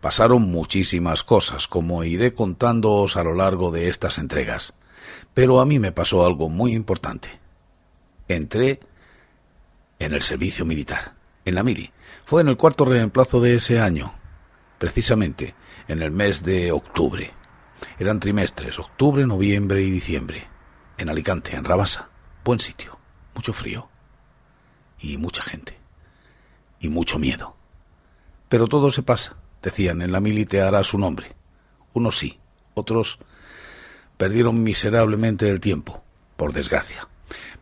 Pasaron muchísimas cosas, como iré contándoos a lo largo de estas entregas. Pero a mí me pasó algo muy importante. Entré en el servicio militar, en la mili. Fue en el cuarto reemplazo de ese año, precisamente en el mes de octubre. Eran trimestres, octubre, noviembre y diciembre. En Alicante, en Rabasa. Buen sitio, mucho frío. Y mucha gente. Y mucho miedo. Pero todo se pasa. Decían, en la milite hará su nombre. Unos sí, otros perdieron miserablemente el tiempo, por desgracia.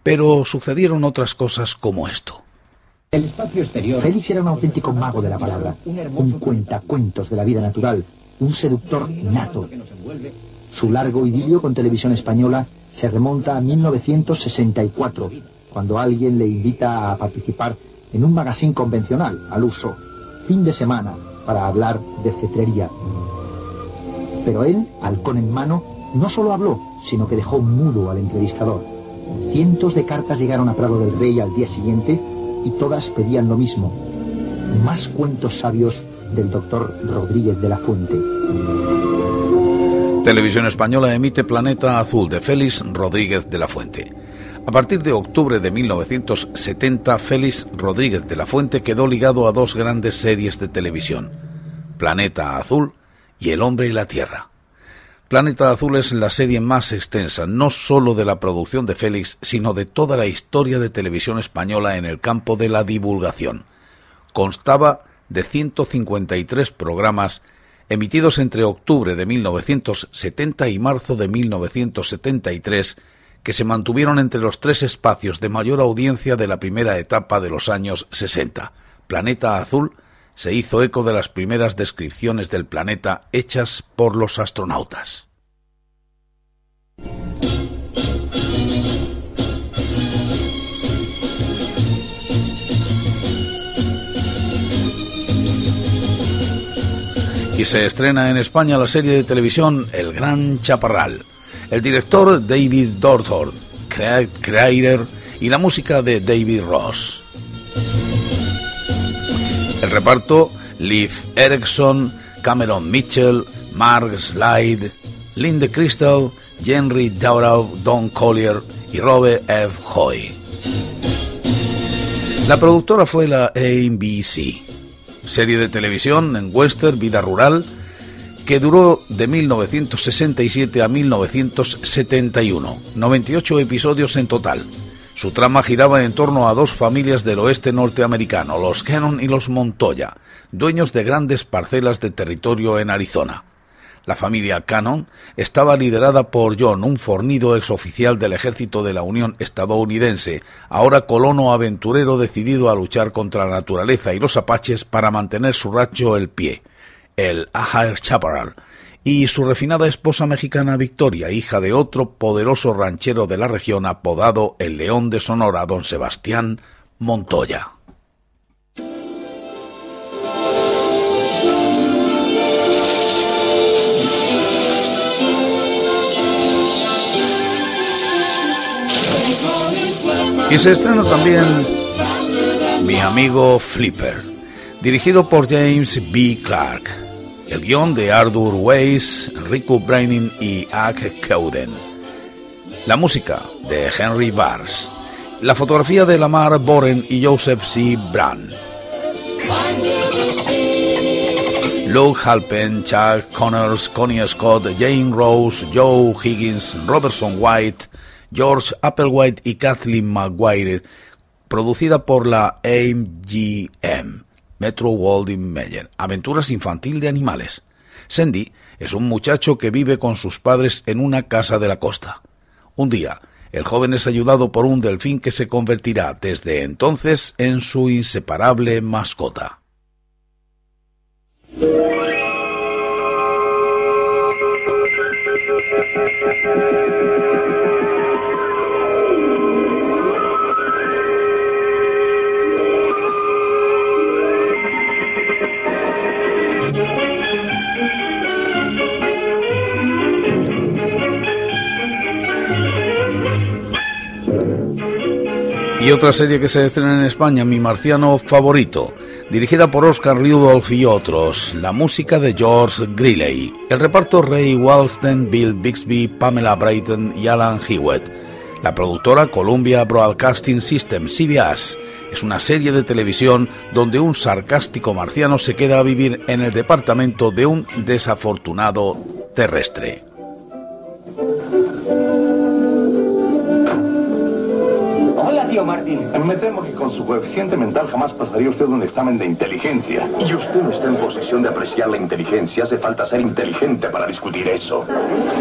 Pero sucedieron otras cosas como esto. El espacio exterior. Félix era un auténtico mago de la palabra, un cuentacuentos de la vida natural, un seductor nato. Su largo idilio con televisión española se remonta a 1964, cuando alguien le invita a participar en un magazine convencional, al uso, fin de semana, para hablar de cetrería. Pero él, halcón en mano, no solo habló, sino que dejó mudo al entrevistador. Cientos de cartas llegaron a Prado del Rey al día siguiente y todas pedían lo mismo. Más cuentos sabios del doctor Rodríguez de la Fuente. Televisión Española emite Planeta Azul de Félix Rodríguez de la Fuente. A partir de octubre de 1970, Félix Rodríguez de la Fuente quedó ligado a dos grandes series de televisión, Planeta Azul y El hombre y la Tierra. Planeta Azul es la serie más extensa, no sólo de la producción de Félix, sino de toda la historia de televisión española en el campo de la divulgación. Constaba de 153 programas emitidos entre octubre de 1970 y marzo de 1973 que se mantuvieron entre los tres espacios de mayor audiencia de la primera etapa de los años 60. Planeta Azul se hizo eco de las primeras descripciones del planeta hechas por los astronautas. Y se estrena en España la serie de televisión El Gran Chaparral el director David Dorthorn, creator y la música de David Ross. El reparto, Liv Erickson, Cameron Mitchell, Mark Slide, Linde Crystal, Henry Dourau, Don Collier y Robert F. Hoy. La productora fue la ABC, serie de televisión en western, vida rural, que duró de 1967 a 1971, 98 episodios en total. Su trama giraba en torno a dos familias del oeste norteamericano, los Cannon y los Montoya, dueños de grandes parcelas de territorio en Arizona. La familia Cannon estaba liderada por John, un fornido exoficial del ejército de la Unión estadounidense, ahora colono aventurero decidido a luchar contra la naturaleza y los apaches para mantener su rancho el pie el Ajaer Chaparral, y su refinada esposa mexicana Victoria, hija de otro poderoso ranchero de la región apodado el León de Sonora, don Sebastián Montoya. Y se estrena también Mi amigo Flipper, dirigido por James B. Clark. El guion de Arthur Weiss, Rico Braining y Ake Keuden. La música de Henry Bars. La fotografía de Lamar Boren y Joseph C. Brand. Luke Halpen, Chuck Connors, Connie Scott, Jane Rose, Joe Higgins, Robertson White, George Applewhite y Kathleen McGuire, producida por la AMGM. Metro Walding Meyer, Aventuras infantil de animales. Sandy es un muchacho que vive con sus padres en una casa de la costa. Un día, el joven es ayudado por un delfín que se convertirá desde entonces en su inseparable mascota. Y otra serie que se estrena en España, Mi Marciano Favorito, dirigida por Oscar Rudolph y otros, la música de George Greeley, el reparto Ray Walston, Bill Bixby, Pamela Brighton y Alan Hewitt, la productora Columbia Broadcasting System, CBS, es una serie de televisión donde un sarcástico marciano se queda a vivir en el departamento de un desafortunado terrestre. Martín. Me temo que con su coeficiente mental jamás pasaría usted un examen de inteligencia. Y usted no está en posición de apreciar la inteligencia. Hace falta ser inteligente para discutir eso.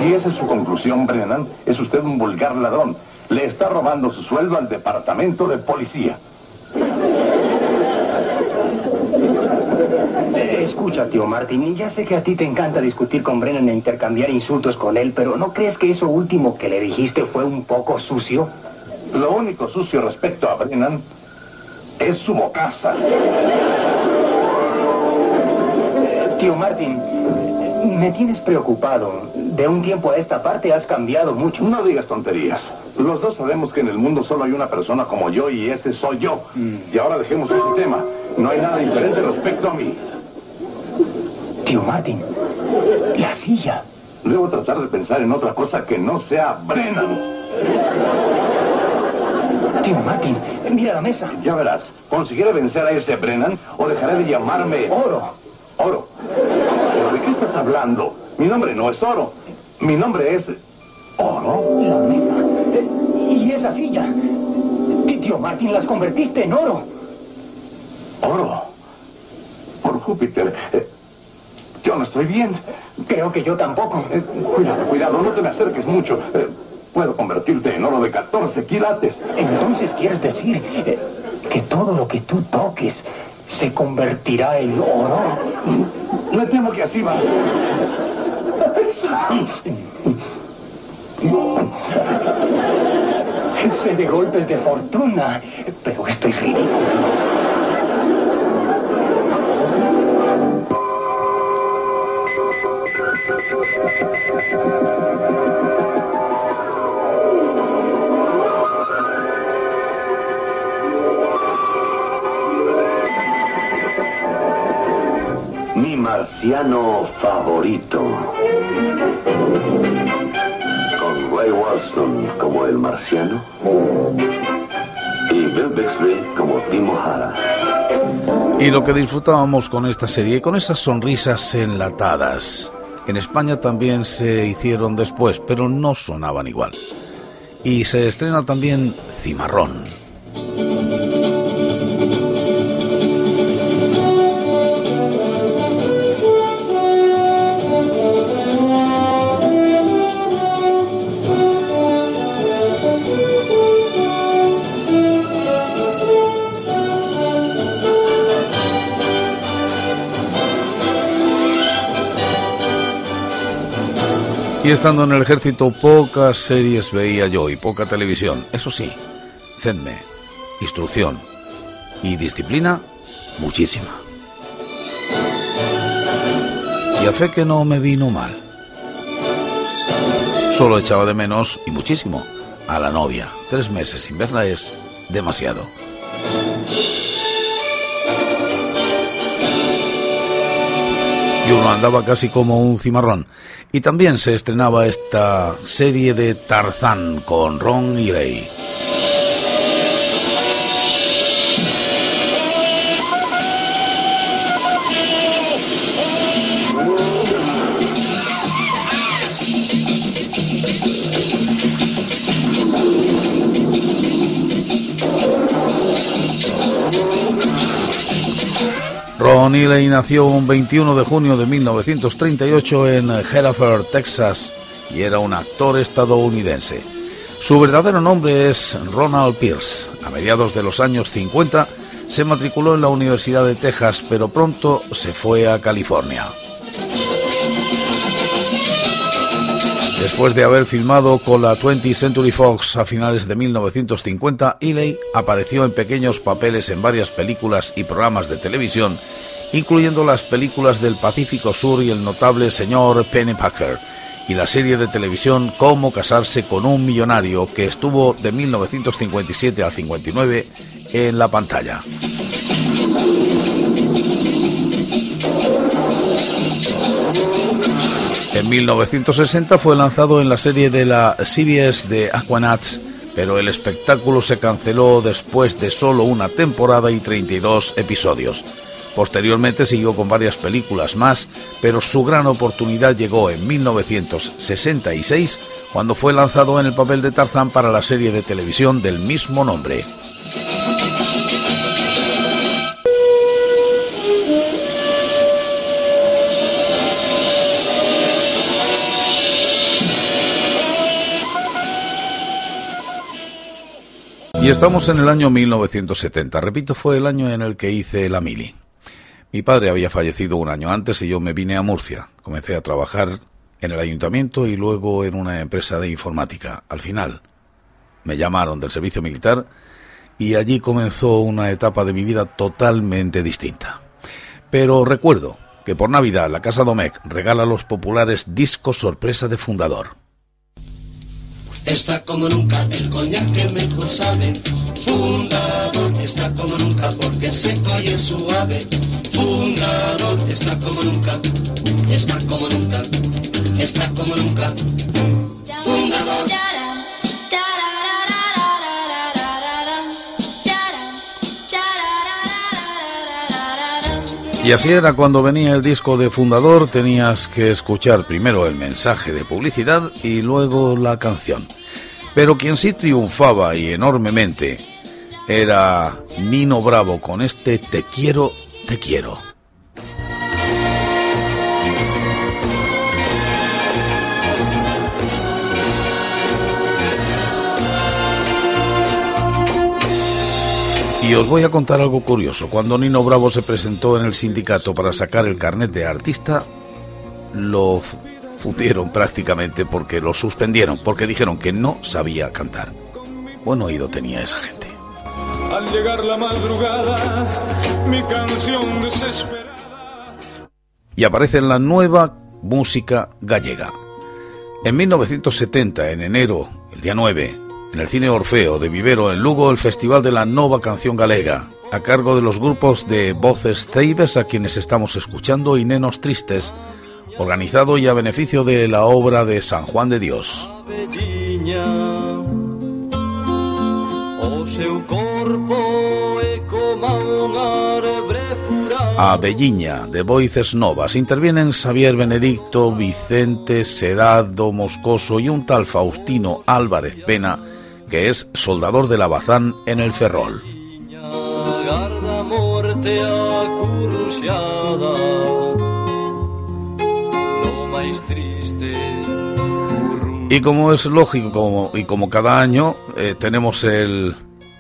Si esa es su conclusión, Brennan, es usted un vulgar ladrón. Le está robando su sueldo al departamento de policía. Escucha, tío Martín, ya sé que a ti te encanta discutir con Brennan e intercambiar insultos con él, pero ¿no crees que eso último que le dijiste fue un poco sucio? Lo único sucio respecto a Brennan es su bocaza. Tío Martin, me tienes preocupado. De un tiempo a esta parte has cambiado mucho. No digas tonterías. Los dos sabemos que en el mundo solo hay una persona como yo y ese soy yo. Mm. Y ahora dejemos ese tema. No hay nada diferente respecto a mí. Tío Martin, la silla. Debo tratar de pensar en otra cosa que no sea Brennan. Tío Martin, mira la mesa. Ya verás. ¿Conseguiré vencer a ese Brennan o dejaré de llamarme... Oro. Oro. de qué estás hablando? Mi nombre no es Oro. Mi nombre es... ¿Oro? La mesa. Y esa silla. Tío Martin, las convertiste en oro. Oro. Por Júpiter. Eh, yo no estoy bien. Creo que yo tampoco. Eh, cuidado, cuidado, no te me acerques mucho. Puedo convertirte en oro de 14 quilates. Entonces quieres decir eh, que todo lo que tú toques se convertirá en oro. Me temo que así va. Sé de golpes de fortuna, pero esto es ridículo. Marciano favorito. Con Ray Walston como el marciano y Bill Bixby como Tim O'Hara. Y lo que disfrutábamos con esta serie, con esas sonrisas enlatadas. En España también se hicieron después, pero no sonaban igual. Y se estrena también Cimarrón Y estando en el ejército, pocas series veía yo y poca televisión. Eso sí, cedme, instrucción y disciplina, muchísima. Y a fe que no me vino mal. Solo echaba de menos, y muchísimo, a la novia. Tres meses sin verla es demasiado. Y uno andaba casi como un cimarrón. Y también se estrenaba esta serie de Tarzán con Ron y Ray. Ron Ely nació un 21 de junio de 1938 en Hereford, Texas, y era un actor estadounidense. Su verdadero nombre es Ronald Pierce. A mediados de los años 50 se matriculó en la Universidad de Texas, pero pronto se fue a California. Después de haber filmado con la 20th Century Fox a finales de 1950, Ely apareció en pequeños papeles en varias películas y programas de televisión, incluyendo las películas del Pacífico Sur y el notable señor Pennypacker, y la serie de televisión Cómo casarse con un millonario que estuvo de 1957 al 59 en la pantalla. En 1960 fue lanzado en la serie de la CBS de Aquanauts, pero el espectáculo se canceló después de solo una temporada y 32 episodios. Posteriormente siguió con varias películas más, pero su gran oportunidad llegó en 1966, cuando fue lanzado en el papel de Tarzán para la serie de televisión del mismo nombre. Y estamos en el año 1970. Repito, fue el año en el que hice la mili. Mi padre había fallecido un año antes y yo me vine a Murcia. Comencé a trabajar en el ayuntamiento y luego en una empresa de informática. Al final me llamaron del servicio militar y allí comenzó una etapa de mi vida totalmente distinta. Pero recuerdo que por Navidad la Casa Domecq regala los populares discos sorpresa de fundador. Está como nunca el coñac que mejor sabe. Fundador está como nunca porque seco y es suave. Fundador está como nunca, está como nunca, está como nunca. Y así era cuando venía el disco de Fundador, tenías que escuchar primero el mensaje de publicidad y luego la canción. Pero quien sí triunfaba y enormemente era Nino Bravo con este Te quiero, te quiero. Y os voy a contar algo curioso. Cuando Nino Bravo se presentó en el sindicato para sacar el carnet de artista, lo fundieron prácticamente porque lo suspendieron, porque dijeron que no sabía cantar. Buen oído tenía esa gente. Al llegar la madrugada, mi canción desesperada. Y aparece en la nueva música gallega. En 1970, en enero, el día 9, en el Cine Orfeo de Vivero en Lugo el Festival de la Nova Canción Galega, a cargo de los grupos de Voces Ceibes a quienes estamos escuchando y Nenos Tristes, organizado y a beneficio de la obra de San Juan de Dios. A Belliña, de Voices Novas, intervienen Xavier Benedicto, Vicente Serado Moscoso y un tal Faustino Álvarez Pena, que es soldador de la Bazán en el Ferrol. Y como es lógico y como cada año, eh, tenemos el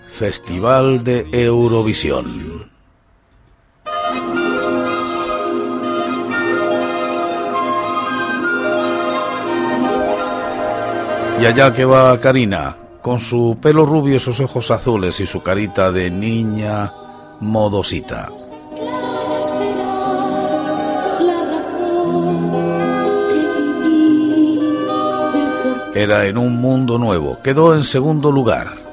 Festival de Eurovisión. Y allá que va Karina, con su pelo rubio, sus ojos azules y su carita de niña modosita. Era en un mundo nuevo. Quedó en segundo lugar.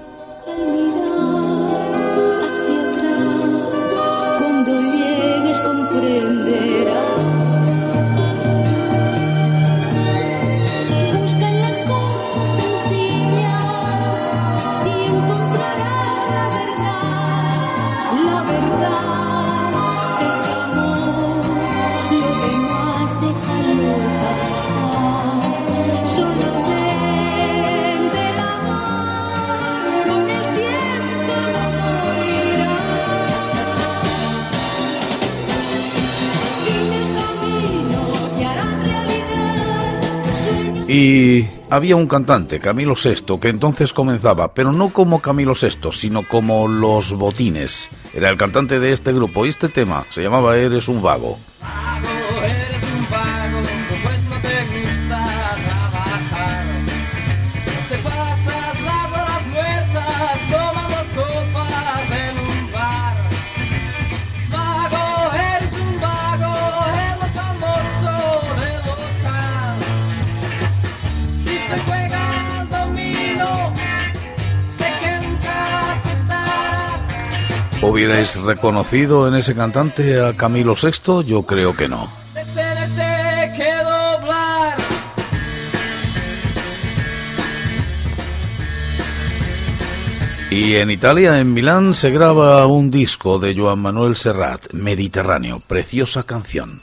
Había un cantante, Camilo VI, que entonces comenzaba, pero no como Camilo VI, sino como Los Botines. Era el cantante de este grupo y este tema se llamaba Eres un vago. ¿Hubierais reconocido en ese cantante a Camilo VI? Yo creo que no. Y en Italia, en Milán, se graba un disco de Joan Manuel Serrat, Mediterráneo, preciosa canción.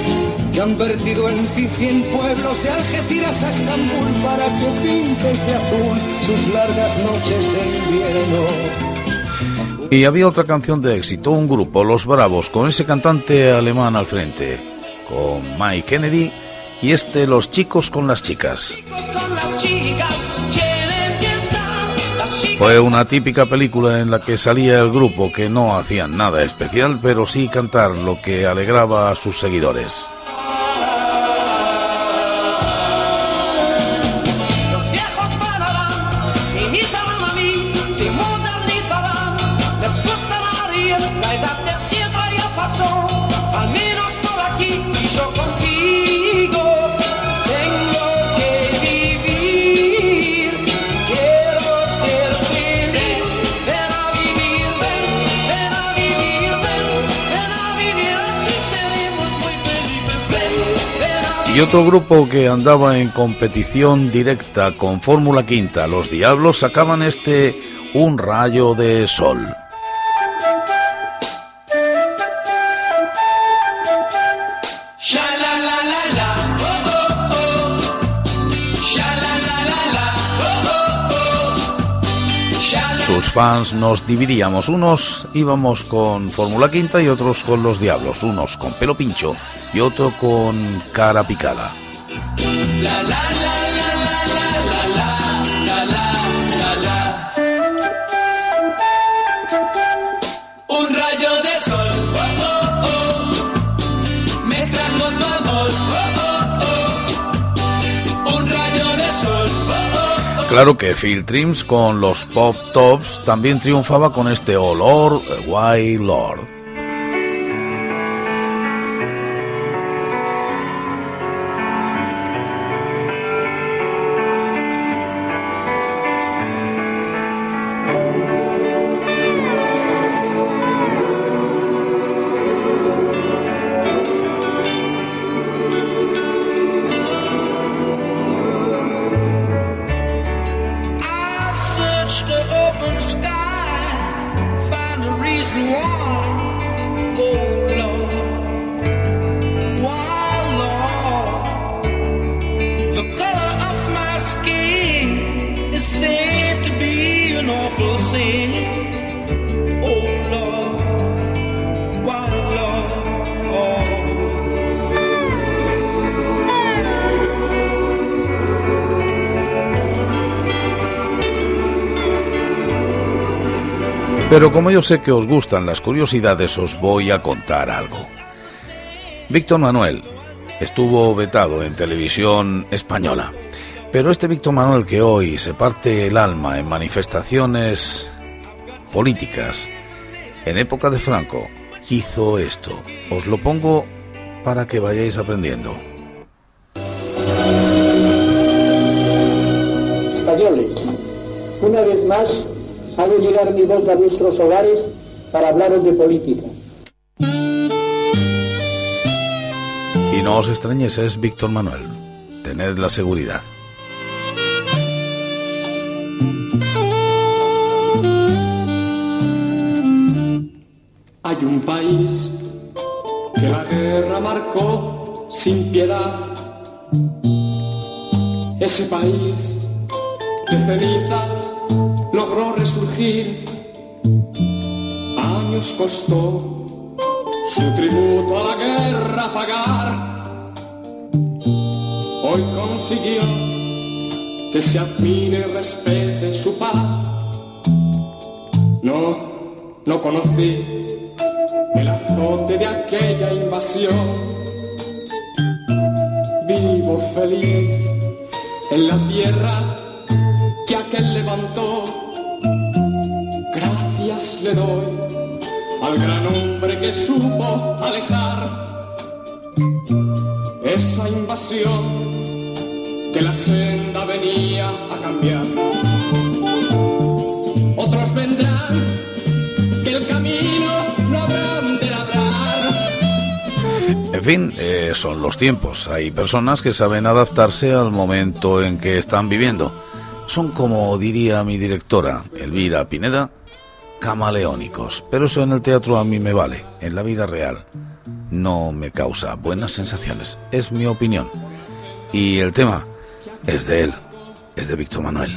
han vertido en ti cien pueblos de Algeciras a Estambul para que pintes de azul sus largas noches de invierno. Y había otra canción de éxito, un grupo, Los Bravos, con ese cantante alemán al frente, con Mike Kennedy y este Los Chicos con las Chicas. Fue una típica película en la que salía el grupo que no hacían nada especial, pero sí cantar lo que alegraba a sus seguidores. Otro grupo que andaba en competición directa con Fórmula Quinta, los Diablos, sacaban este Un rayo de sol. Fans nos dividíamos, unos íbamos con Fórmula Quinta y otros con los Diablos, unos con pelo pincho y otro con cara picada. Claro que Phil Trims con los Pop Tops también triunfaba con este olor Wild Lord. Pero como yo sé que os gustan las curiosidades, os voy a contar algo. Víctor Manuel estuvo vetado en televisión española. Pero este Víctor Manuel que hoy se parte el alma en manifestaciones políticas en época de Franco hizo esto. Os lo pongo para que vayáis aprendiendo. Españoles, una vez más hago llegar mi voz a vuestros hogares para hablaros de política. Y no os extrañéis, es Víctor Manuel. Tened la seguridad. Hay un país que la guerra marcó sin piedad. Ese país de cenizas Años costó su tributo a la guerra pagar. Hoy consiguió que se admire y respete su paz. No, no conocí el azote de aquella invasión. Vivo feliz en la tierra que aquel levantó. Le doy al gran hombre que supo alejar esa invasión que la senda venía a cambiar. Otros vendrán que el camino no habrán de labrar. En fin, eh, son los tiempos. Hay personas que saben adaptarse al momento en que están viviendo. Son como diría mi directora, Elvira Pineda, camaleónicos. Pero eso en el teatro a mí me vale. En la vida real no me causa buenas sensaciones. Es mi opinión. Y el tema es de él, es de Víctor Manuel.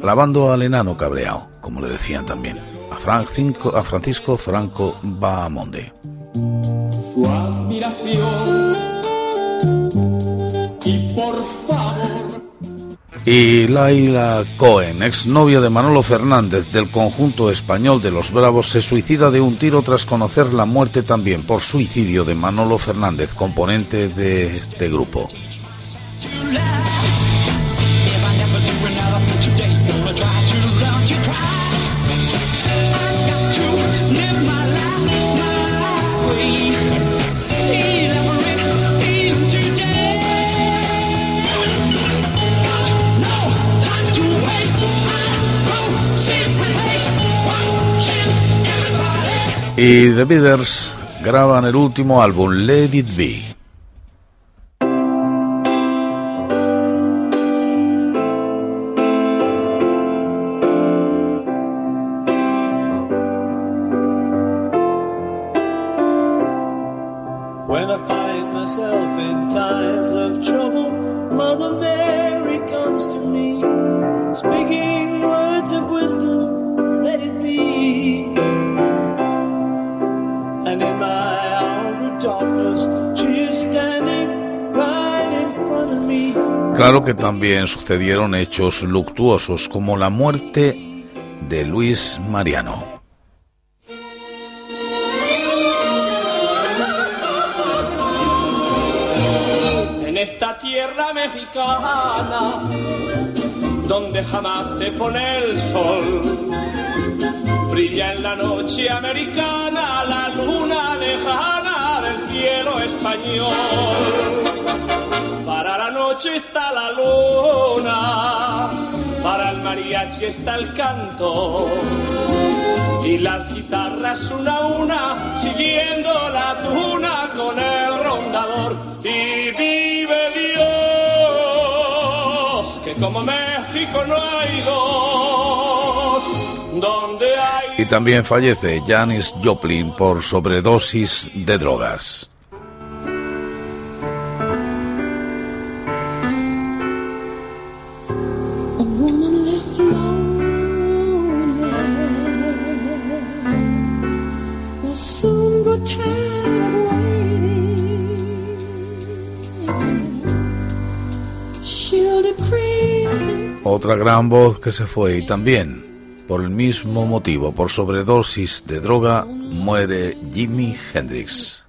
Alabando al enano cabreado, como le decían también, a, Francisco, a Francisco Franco Bahamonde. Su admiración Y Laila Cohen, exnovia de Manolo Fernández del conjunto español de los Bravos, se suicida de un tiro tras conocer la muerte también por suicidio de Manolo Fernández, componente de este grupo. Y The Beatles graban el último álbum, Let It Be. Sucedieron hechos luctuosos como la muerte de Luis Mariano. En esta tierra mexicana, donde jamás se pone el sol, brilla en la noche americana la luna lejana del cielo español. Noche está la luna, para el mariachi está el canto. Y las guitarras una a una, siguiendo la tuna con el rondador. Y vive Dios, que como México no hay dos, donde hay... Y también fallece Janis Joplin por sobredosis de drogas. Otra gran voz que se fue y también, por el mismo motivo, por sobredosis de droga, muere Jimi Hendrix.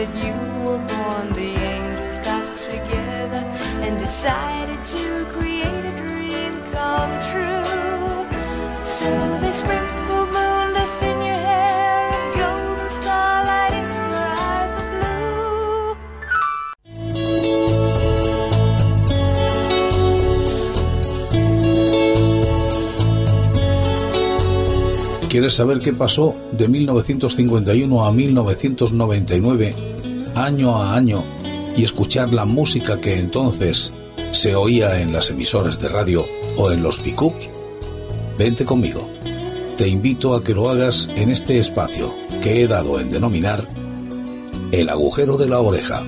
that you were born. The angels got together and decided to create a dream come true. So they sprinkled moon dust in your hair and golden eyes blue. ¿Quieres saber qué pasó de 1951 a 1999 año a año y escuchar la música que entonces se oía en las emisoras de radio o en los pickups? Vente conmigo. Te invito a que lo hagas en este espacio que he dado en denominar El agujero de la oreja.